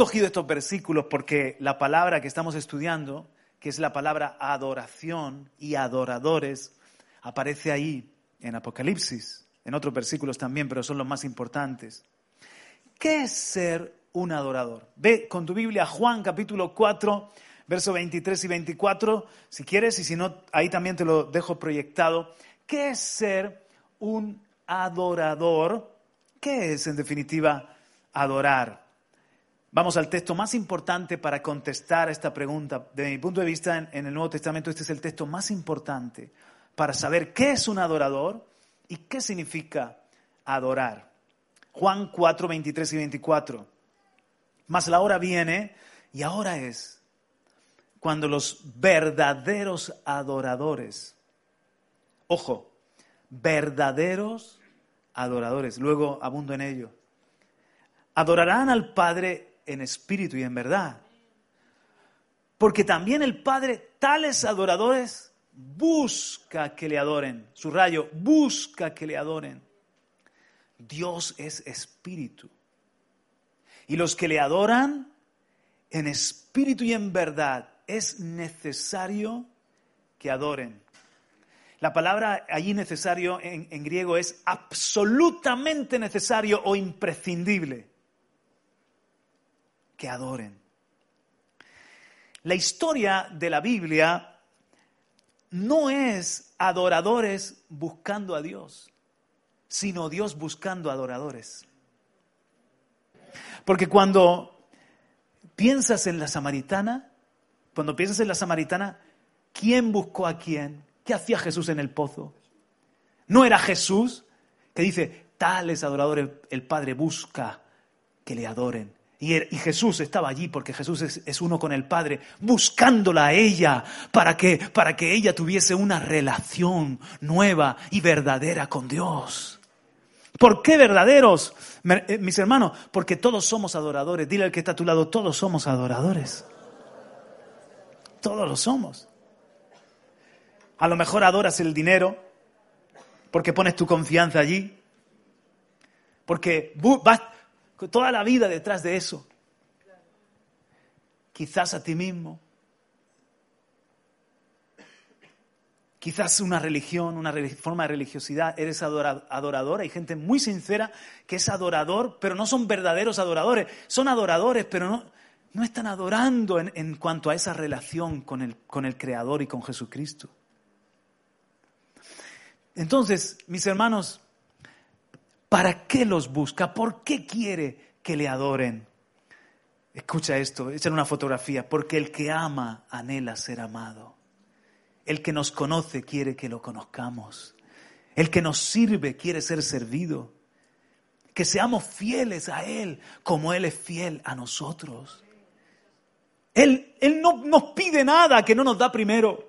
Escogido estos versículos porque la palabra que estamos estudiando, que es la palabra adoración y adoradores, aparece ahí en Apocalipsis, en otros versículos también, pero son los más importantes. ¿Qué es ser un adorador? Ve con tu Biblia Juan capítulo 4, versos 23 y 24, si quieres, y si no, ahí también te lo dejo proyectado. ¿Qué es ser un adorador? ¿Qué es, en definitiva, adorar? Vamos al texto más importante para contestar esta pregunta. Desde mi punto de vista, en, el Nuevo Testamento, este es el texto más importante para saber qué es un adorador y qué significa adorar. Juan 4, 23 y 24. Mas la hora viene y ahora es cuando los verdaderos adoradores, ojo, verdaderos adoradores, luego abundo en ello, adorarán al Padre en espíritu y en verdad. Porque también el Padre, tales adoradores, busca que le adoren. Su rayo, busca que le adoren. Dios es espíritu. Y los que le adoran en espíritu y en verdad, es necesario que adoren. La palabra allí necesario en, en griego es absolutamente necesario o imprescindible que adoren. La historia de la Biblia no es adoradores buscando a Dios, sino Dios buscando adoradores. Porque cuando piensas en la samaritana, cuando piensas en la samaritana, ¿quién buscó a quién? ¿Qué hacía Jesús en el pozo? No era Jesús que dice, tales adoradores el Padre busca que le adoren. Er, y, Jesús estaba allí porque Jesús es, uno con el Padre, buscándola a ella para que, para que ella tuviese una relación nueva y verdadera con Dios. ¿Por qué verdaderos, eh, mis hermanos? Porque todos somos adoradores. Dile al que está a tu lado, todos somos adoradores. Todos lo somos. A lo mejor adoras el dinero porque pones tu confianza allí. Porque vas, toda la vida detrás de eso. Quizás a ti mismo. Quizás una religión, una forma de religiosidad, eres adorador. Hay gente muy sincera que es adorador, pero no son verdaderos adoradores. Son adoradores, pero no, están adorando en, cuanto a esa relación con el, con el Creador y con Jesucristo. Entonces, mis hermanos, ¿Para qué los busca? ¿Por qué quiere que le adoren? Escucha esto, échale una fotografía. Porque el que ama anhela ser amado. El que nos conoce quiere que lo conozcamos. El que nos sirve quiere ser servido. Que seamos fieles a Él como Él es fiel a nosotros. Él, él no nos pide nada que no nos da primero.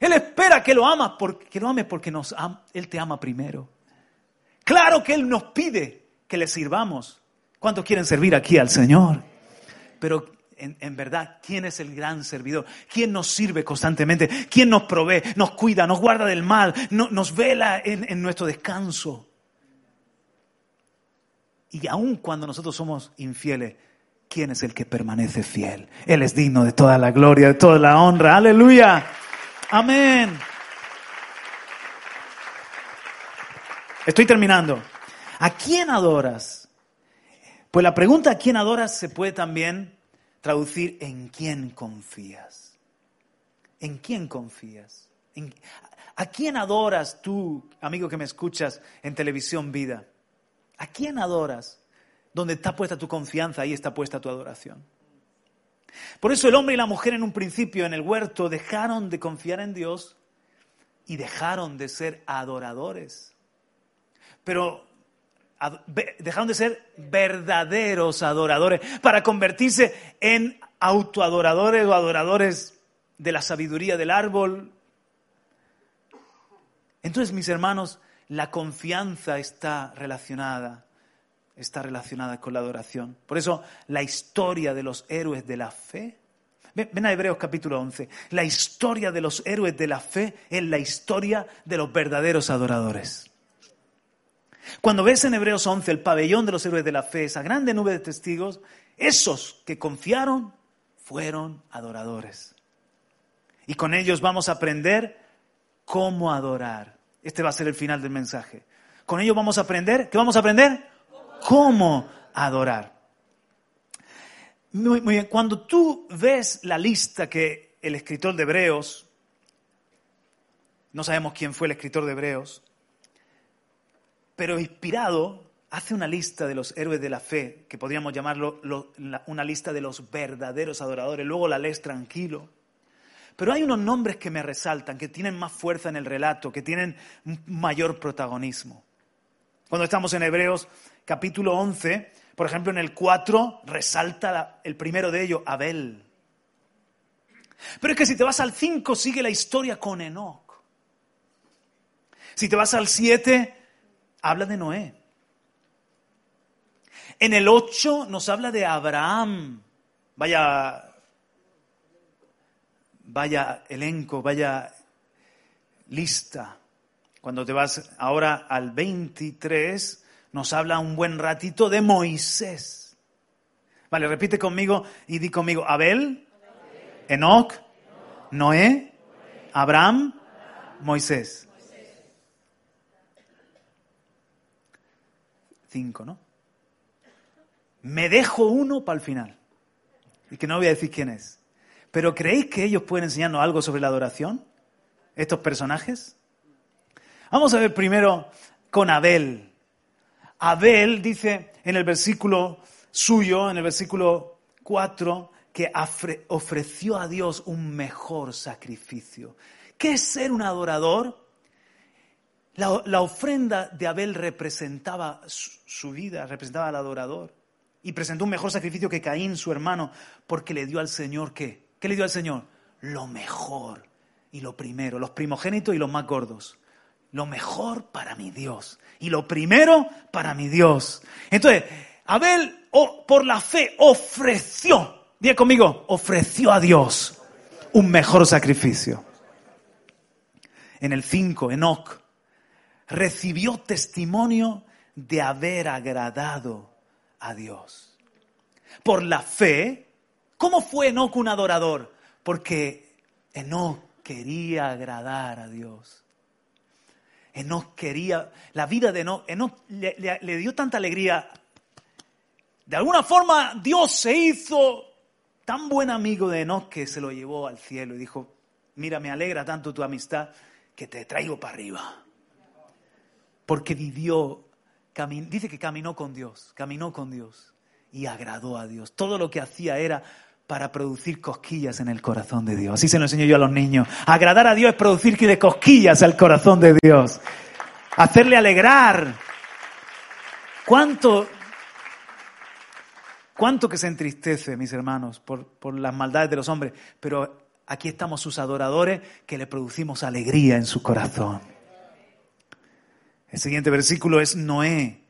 Él espera que lo amas, porque, lo ames porque nos, Él te ama primero. Claro que Él nos pide que le sirvamos. ¿Cuántos quieren servir aquí al Señor? Pero en, verdad, ¿quién es el gran servidor? ¿Quién nos sirve constantemente? ¿Quién nos provee, nos cuida, nos guarda del mal, nos vela en, en nuestro descanso? Y aun cuando nosotros somos infieles, ¿quién es el que permanece fiel? Él es digno de toda la gloria, de toda la honra. Aleluya. Amén. Estoy terminando. ¿A quién adoras? Pues la pregunta ¿a quién adoras? se puede también traducir en quién confías. ¿En quién confías? ¿A quién adoras tú, amigo que me escuchas en televisión vida? ¿A quién adoras? Donde está puesta tu confianza, ahí está puesta tu adoración. Por eso el hombre y la mujer en un principio en el huerto dejaron de confiar en Dios y dejaron de ser adoradores pero dejaron de ser verdaderos adoradores para convertirse en autoadoradores o adoradores de la sabiduría del árbol. Entonces, mis hermanos, la confianza está relacionada, está relacionada con la adoración. Por eso, la historia de los héroes de la fe, ven a Hebreos capítulo 11, la historia de los héroes de la fe es la historia de los verdaderos adoradores. Cuando ves en Hebreos 11 el pabellón de los héroes de la fe, esa grande nube de testigos, esos que confiaron fueron adoradores. Y con ellos vamos a aprender cómo adorar. Este va a ser el final del mensaje. Con ellos vamos a aprender, ¿qué vamos a aprender? Cómo adorar. Muy, bien, cuando tú ves la lista que el escritor de Hebreos, no sabemos quién fue el escritor de Hebreos, pero inspirado, hace una lista de los héroes de la fe, que podríamos llamarlo una lista de los verdaderos adoradores, luego la lees tranquilo. Pero hay unos nombres que me resaltan, que tienen más fuerza en el relato, que tienen mayor protagonismo. Cuando estamos en Hebreos capítulo 11, por ejemplo, en el 4 resalta el primero de ellos, Abel. Pero es que si te vas al 5 sigue la historia con Enoch. Si te vas al 7 habla de Noé. En el 8 nos habla de Abraham. Vaya vaya elenco, vaya lista. Cuando te vas ahora al 23 nos habla un buen ratito de Moisés. Vale, repite conmigo y di conmigo, Abel, Enoch, Noé, Abraham, Moisés. Me dejo uno para el final. Y que no voy a decir quién es. Pero ¿creéis que ellos pueden enseñarnos algo sobre la adoración? Estos personajes. Vamos a ver primero con Abel. Abel dice en el versículo suyo, en el versículo 4, que ofreció a Dios un mejor sacrificio. ¿Qué es ser un adorador? La, ofrenda de Abel representaba su, vida, representaba al adorador. Y presentó un mejor sacrificio que Caín, su hermano, porque le dio al Señor qué? ¿Qué le dio al Señor? Lo mejor y lo primero, los primogénitos y los más gordos lo mejor para mi Dios y lo primero para mi Dios. Entonces, Abel por la fe ofreció, bien conmigo, ofreció a Dios un mejor sacrificio. En el 5, Enoch recibió testimonio de haber agradado a Dios. Por la fe, ¿cómo fue Enoch un adorador? Porque Enoch quería agradar a Dios. Enoch quería, la vida de Enoch, Enoch le, dio tanta alegría. De alguna forma Dios se hizo tan buen amigo de Enoch que se lo llevó al cielo y dijo, mira, me alegra tanto tu amistad que te traigo para arriba. Porque vivió, dice que caminó con Dios, caminó con Dios y agradó a Dios. Todo lo que hacía era para producir cosquillas en el corazón de Dios. Así se lo enseño yo a los niños. Agradar a Dios es producir de cosquillas al corazón de Dios. Hacerle alegrar. ¿Cuánto, cuánto que se entristece, mis hermanos, por, por las maldades de los hombres? Pero aquí estamos sus adoradores que le producimos alegría en su corazón. El siguiente versículo es Noé.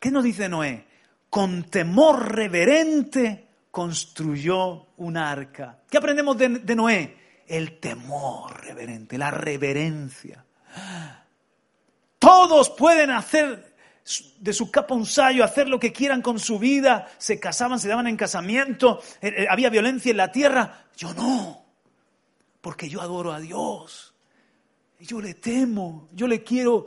¿Qué nos dice Noé? Con temor reverente construyó un arca. ¿Qué aprendemos de, Noé? El temor reverente, la reverencia. Todos pueden hacer de su capa un sayo, hacer lo que quieran con su vida, se casaban, se daban en casamiento, eh, eh, había violencia en la tierra. Yo no, porque yo adoro a Dios. Yo le temo, yo le quiero,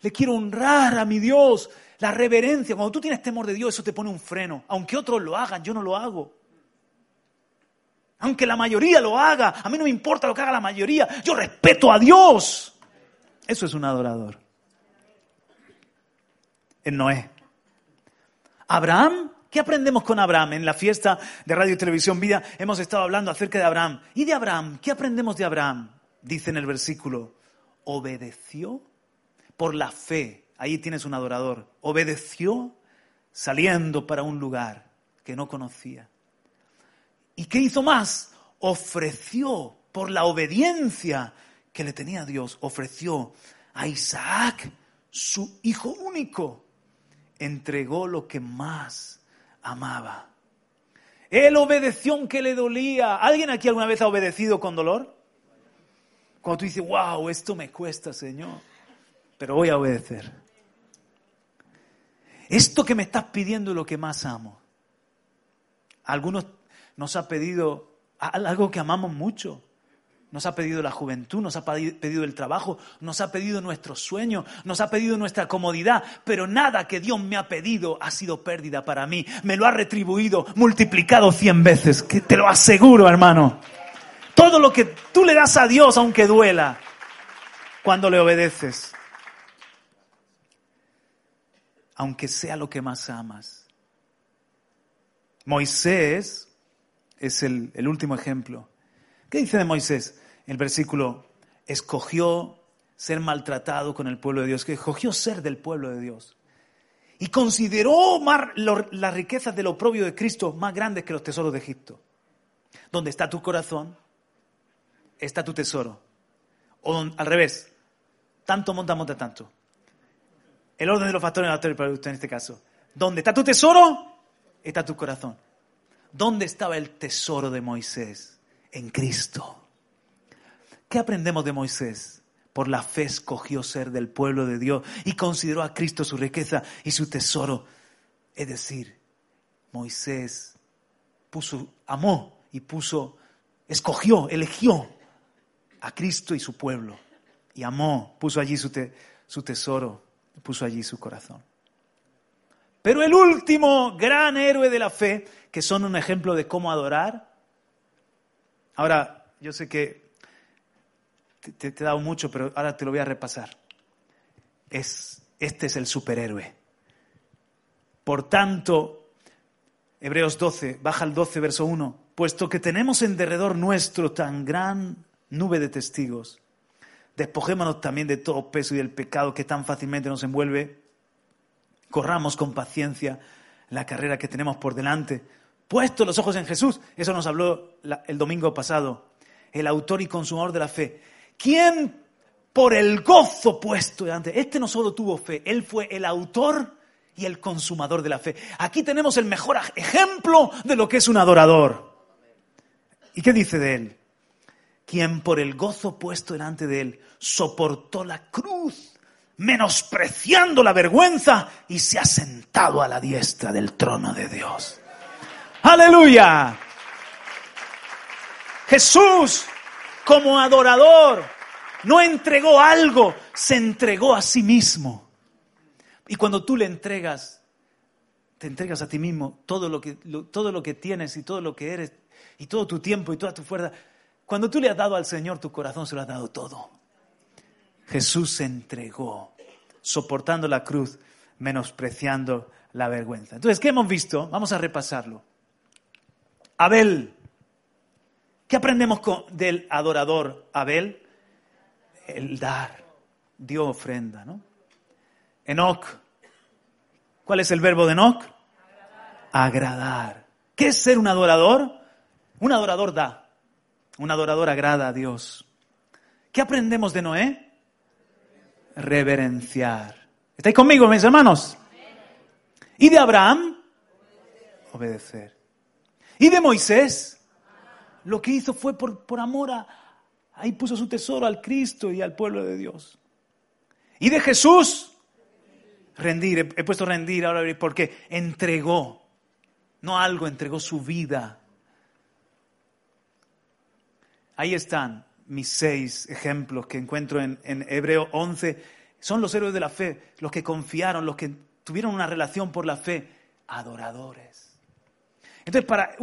le quiero honrar a mi Dios. La reverencia, cuando tú tienes temor de Dios, eso te pone un freno. Aunque otros lo hagan, yo no lo hago. Aunque la mayoría lo haga, a mí no me importa lo que haga la mayoría, yo respeto a Dios. Eso es un adorador. En Noé. Abraham, ¿qué aprendemos con Abraham? En la fiesta de Radio y Televisión Vida hemos estado hablando acerca de Abraham. ¿Y de Abraham? ¿Qué aprendemos de Abraham? Dice en el versículo, obedeció por la fe ahí tienes un adorador, obedeció saliendo para un lugar que no conocía. ¿Y qué hizo más? Ofreció por la obediencia que le tenía Dios, ofreció a Isaac, su hijo único, entregó lo que más amaba. Él obedeció aunque le dolía. ¿Alguien aquí alguna vez ha obedecido con dolor? Cuando tú dices, wow, esto me cuesta, Señor, pero voy a obedecer. esto que me estás pidiendo es lo que más amo. algunos nos ha pedido algo que amamos mucho. Nos ha pedido la juventud, nos ha pedido el trabajo, nos ha pedido nuestros sueños, nos ha pedido nuestra comodidad, pero nada que Dios me ha pedido ha sido pérdida para mí. Me lo ha retribuido, multiplicado cien veces, que te lo aseguro, hermano. Todo lo que tú le das a Dios, aunque duela, cuando le obedeces, aunque sea lo que más amas. Moisés es el, último ejemplo. ¿Qué dice de Moisés? El versículo, escogió ser maltratado con el pueblo de Dios, que escogió ser del pueblo de Dios. Y consideró las riquezas del oprobio de Cristo más grandes que los tesoros de Egipto. Donde está tu corazón, está tu tesoro. O al revés, tanto monta, monta tanto. El orden de los factores para usted en este caso. Donde está tu tesoro, está tu corazón. ¿Dónde estaba el tesoro de Moisés? En Cristo. ¿Qué aprendemos de Moisés? Por la fe escogió ser del pueblo de Dios y consideró a Cristo su riqueza y su tesoro. Es decir, Moisés puso, amó y puso, escogió, eligió a Cristo y su pueblo. Y amó, puso allí su tesoro, puso allí su corazón. Pero el último gran héroe de la fe, que son un ejemplo de cómo adorar. Ahora, yo sé que te, he dado mucho, pero ahora te lo voy a repasar. Es, este es el superhéroe. Por tanto, Hebreos 12, baja al 12, verso 1, puesto que tenemos en derredor nuestro tan gran nube de testigos, despojémonos también de todo peso y del pecado que tan fácilmente nos envuelve, corramos con paciencia la carrera que tenemos por delante, puesto los ojos en Jesús, eso nos habló el domingo pasado, el autor y consumador de la fe, ¿Quién por el gozo puesto delante? Este no solo tuvo fe, él fue el autor y el consumador de la fe. Aquí tenemos el mejor ejemplo de lo que es un adorador. ¿Y qué dice de él? Quien por el gozo puesto delante de él soportó la cruz, menospreciando la vergüenza y se ha sentado a la diestra del trono de Dios. Aleluya. Jesús como adorador, no entregó algo, se entregó a sí mismo. Y cuando tú le entregas, te entregas a ti mismo todo lo que, todo lo que tienes y todo lo que eres, y todo tu tiempo y toda tu fuerza, cuando tú le has dado al Señor tu corazón, se lo has dado todo. Jesús se entregó, soportando la cruz, menospreciando la vergüenza. Entonces, ¿qué hemos visto? Vamos a repasarlo. Abel ¿Qué aprendemos del adorador Abel? El dar. Dio ofrenda, ¿no? Enoch. ¿Cuál es el verbo de Enoch? Agradar. ¿Qué es ser un adorador? Un adorador da. Un adorador agrada a Dios. ¿Qué aprendemos de Noé? Reverenciar. ¿Estáis conmigo, mis hermanos? ¿Y de Abraham? Obedecer. ¿Y de Moisés? lo que hizo fue por, por amor a, ahí puso su tesoro al Cristo y al pueblo de Dios. Y de Jesús, rendir, he, he puesto rendir ahora porque entregó, no algo, entregó su vida. Ahí están mis seis ejemplos que encuentro en, Hebreo 11. Son los héroes de la fe, los que confiaron, los que tuvieron una relación por la fe, adoradores. Entonces, para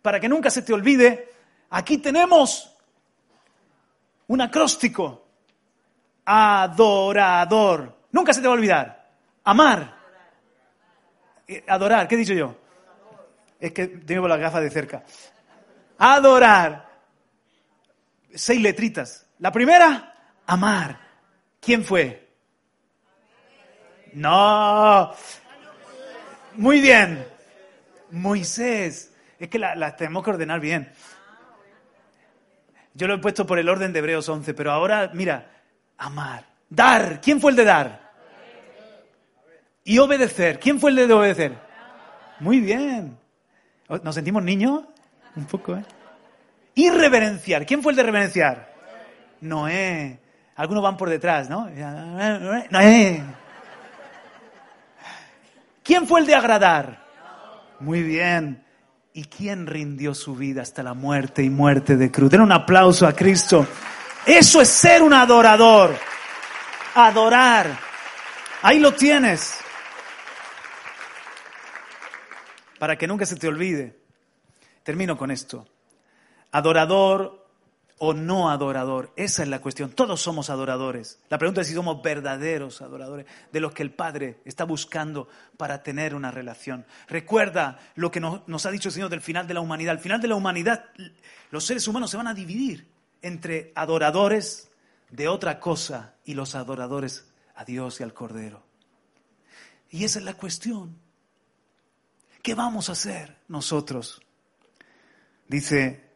para que nunca se te olvide, aquí tenemos un acróstico. Adorador. Nunca se te va a olvidar. Amar. Eh, adorar, ¿qué he dicho yo? Es que tengo las gafas de cerca. Adorar. Seis letritas. La primera, amar. ¿Quién fue? No. Muy bien. Moisés. Es que las tenemos que ordenar bien. Yo lo he puesto por el orden de Hebreos 11, pero ahora, mira, amar. Dar. ¿Quién fue el de dar? Y obedecer. ¿Quién fue el de obedecer? Muy bien. ¿Nos sentimos niños? Un poco, ¿eh? Y reverenciar. ¿Quién fue el de reverenciar? Noé. Algunos van por detrás, ¿no? Noé. ¿Quién fue el de agradar? Muy bien. ¿Y quién rindió su vida hasta la muerte y muerte de cruz? Den un aplauso a Cristo. Eso es ser un adorador. Adorar. Ahí lo tienes. Para que nunca se te olvide. Termino con esto. Adorador o no adorador. Esa es la cuestión. Todos somos adoradores. La pregunta es si somos verdaderos adoradores, de los que el Padre está buscando para tener una relación. Recuerda lo que nos, ha dicho el Señor del final de la humanidad. Al final de la humanidad, los seres humanos se van a dividir entre adoradores de otra cosa y los adoradores a Dios y al Cordero. Y esa es la cuestión. ¿Qué vamos a hacer nosotros? Dice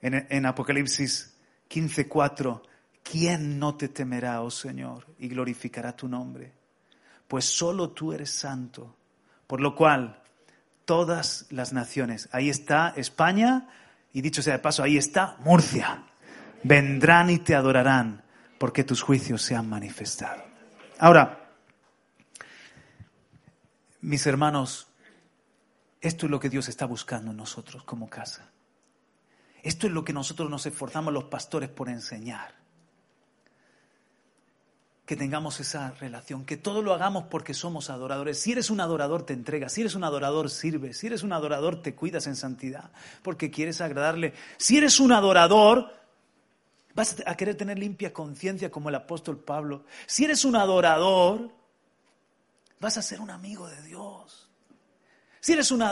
en, Apocalipsis 15:4, ¿quién no te temerá, oh Señor, y glorificará tu nombre? Pues solo tú eres santo, por lo cual todas las naciones, ahí está España, y dicho sea de paso, ahí está Murcia, vendrán y te adorarán, porque tus juicios se han manifestado. Ahora, mis hermanos, esto es lo que Dios está buscando en nosotros como casa. Esto es lo que nosotros nos esforzamos los pastores por enseñar. Que tengamos esa relación, que todo lo hagamos porque somos adoradores. Si eres un adorador te entregas, si eres un adorador sirves, si eres un adorador te cuidas en santidad porque quieres agradarle. Si eres un adorador vas a querer tener limpia conciencia como el apóstol Pablo. Si eres un adorador vas a ser un amigo de Dios. Si eres un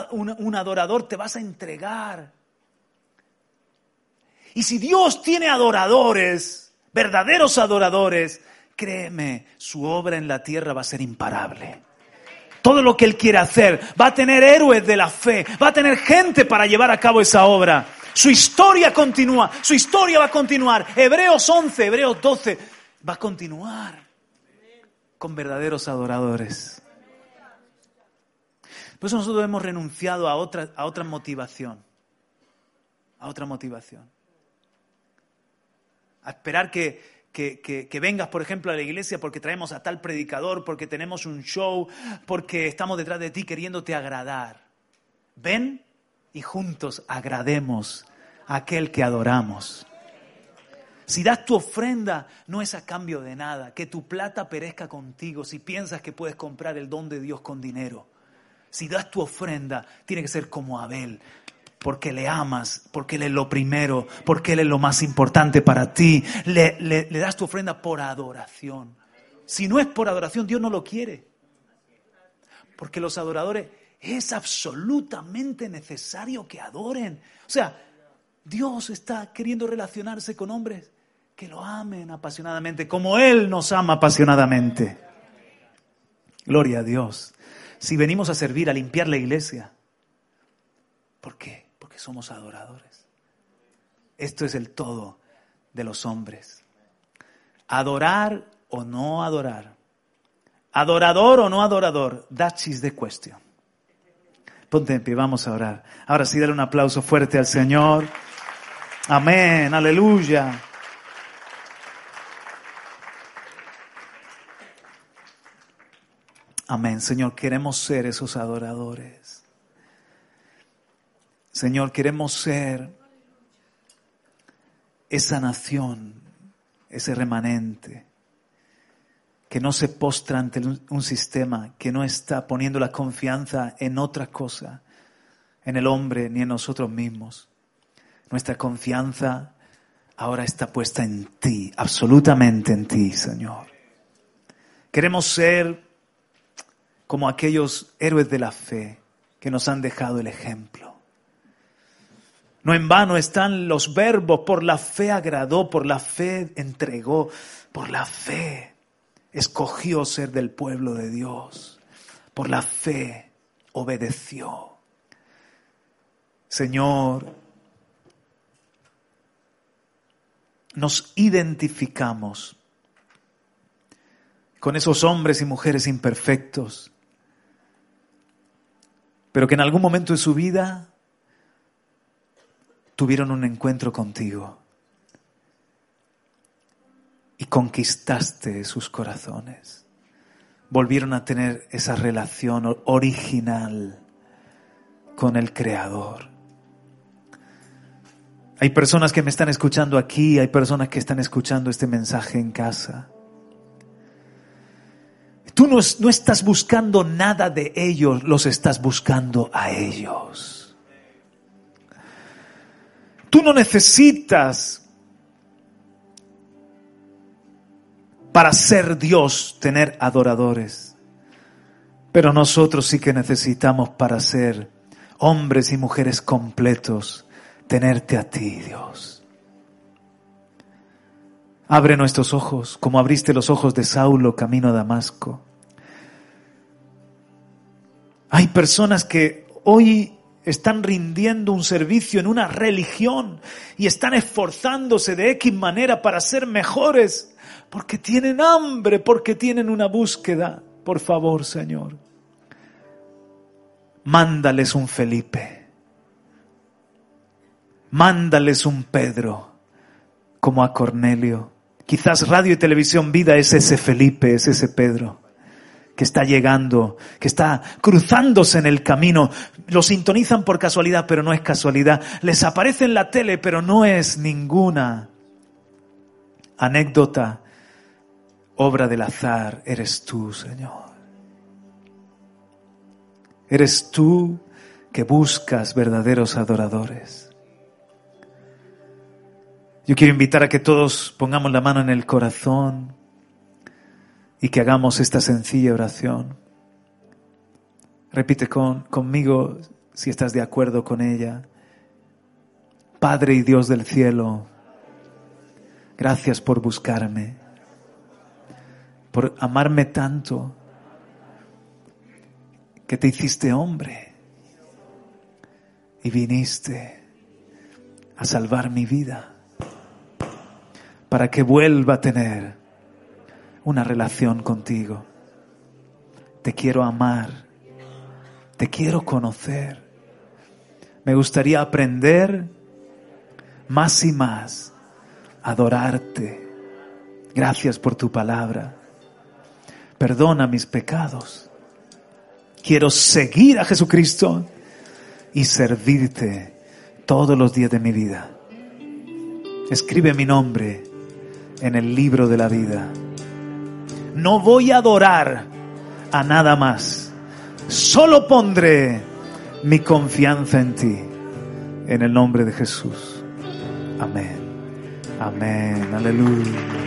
adorador te vas a entregar y si Dios tiene adoradores, verdaderos adoradores, créeme, su obra en la tierra va a ser imparable. Todo lo que Él quiere hacer, va a tener héroes de la fe, va a tener gente para llevar a cabo esa obra. Su historia continúa, su historia va a continuar. Hebreos 11, Hebreos 12, va a continuar con verdaderos adoradores. Por eso nosotros hemos renunciado a otra, a otra motivación. A otra motivación a esperar que, que, vengas, por ejemplo, a la iglesia porque traemos a tal predicador, porque tenemos un show, porque estamos detrás de ti queriéndote agradar. Ven y juntos agrademos a aquel que adoramos. Si das tu ofrenda, no es a cambio de nada, que tu plata perezca contigo si piensas que puedes comprar el don de Dios con dinero. Si das tu ofrenda, tiene que ser como Abel, porque le amas, porque Él es lo primero, porque Él es lo más importante para ti. Le, le, das tu ofrenda por adoración. Si no es por adoración, Dios no lo quiere. Porque los adoradores es absolutamente necesario que adoren. O sea, Dios está queriendo relacionarse con hombres que lo amen apasionadamente, como Él nos ama apasionadamente. Gloria a Dios. Si venimos a servir, a limpiar la iglesia, ¿por qué? Somos adoradores. Esto es el todo de los hombres. Adorar o no adorar. Adorador o no adorador. That is the question. Ponte en pie, vamos a orar. Ahora sí, dale un aplauso fuerte al Señor. Amén, aleluya. Amén, Señor, queremos ser esos adoradores. Señor, queremos ser esa nación, ese remanente, que no se postra ante un sistema, que no está poniendo la confianza en otra cosa, en el hombre ni en nosotros mismos. Nuestra confianza ahora está puesta en ti, absolutamente en ti, Señor. Queremos ser como aquellos héroes de la fe que nos han dejado el ejemplo. No en vano están los verbos, por la fe agradó, por la fe entregó, por la fe escogió ser del pueblo de Dios, por la fe obedeció. Señor, nos identificamos con esos hombres y mujeres imperfectos, pero que en algún momento de su vida tuvieron un encuentro contigo y conquistaste sus corazones. volvieron a tener esa relación original con el Creador. Hay personas que me están escuchando aquí, hay personas que están escuchando este mensaje en casa. Tú no, no, estás buscando nada de ellos, los estás buscando a ellos. Tú no necesitas para ser Dios tener adoradores, pero nosotros sí que necesitamos para ser hombres y mujeres completos, tenerte a ti, Dios. Abre nuestros ojos, como abriste los ojos de Saulo camino a Damasco. Hay personas que hoy están rindiendo un servicio en una religión y están esforzándose de X manera para ser mejores, porque tienen hambre, porque tienen una búsqueda. Por favor, Señor, mándales un Felipe, mándales un Pedro, como a Cornelio. Quizás radio y televisión vida es ese Felipe, es ese Pedro que está llegando, que está cruzándose en el camino. Lo sintonizan por casualidad, pero no es casualidad. Les aparece en la tele, pero no es ninguna anécdota, obra del azar. Eres tú, Señor. Eres tú que buscas verdaderos adoradores. Yo quiero invitar a que todos pongamos la mano en el corazón y que hagamos esta sencilla oración. Repite con, conmigo si estás de acuerdo con ella. Padre y Dios del cielo, gracias por buscarme, por amarme tanto que te hiciste hombre y viniste a salvar mi vida para que vuelva a tener una relación contigo. Te quiero amar, te quiero conocer. Me gustaría aprender más y más, adorarte. Gracias por tu palabra. Perdona mis pecados Quiero seguir a Jesucristo y servirte todos los días de mi vida. Escribe mi nombre en el libro de la vida. No voy a adorar a nada más. Solo pondré mi confianza en ti. En el nombre de Jesús. Amén. Amén. Aleluya.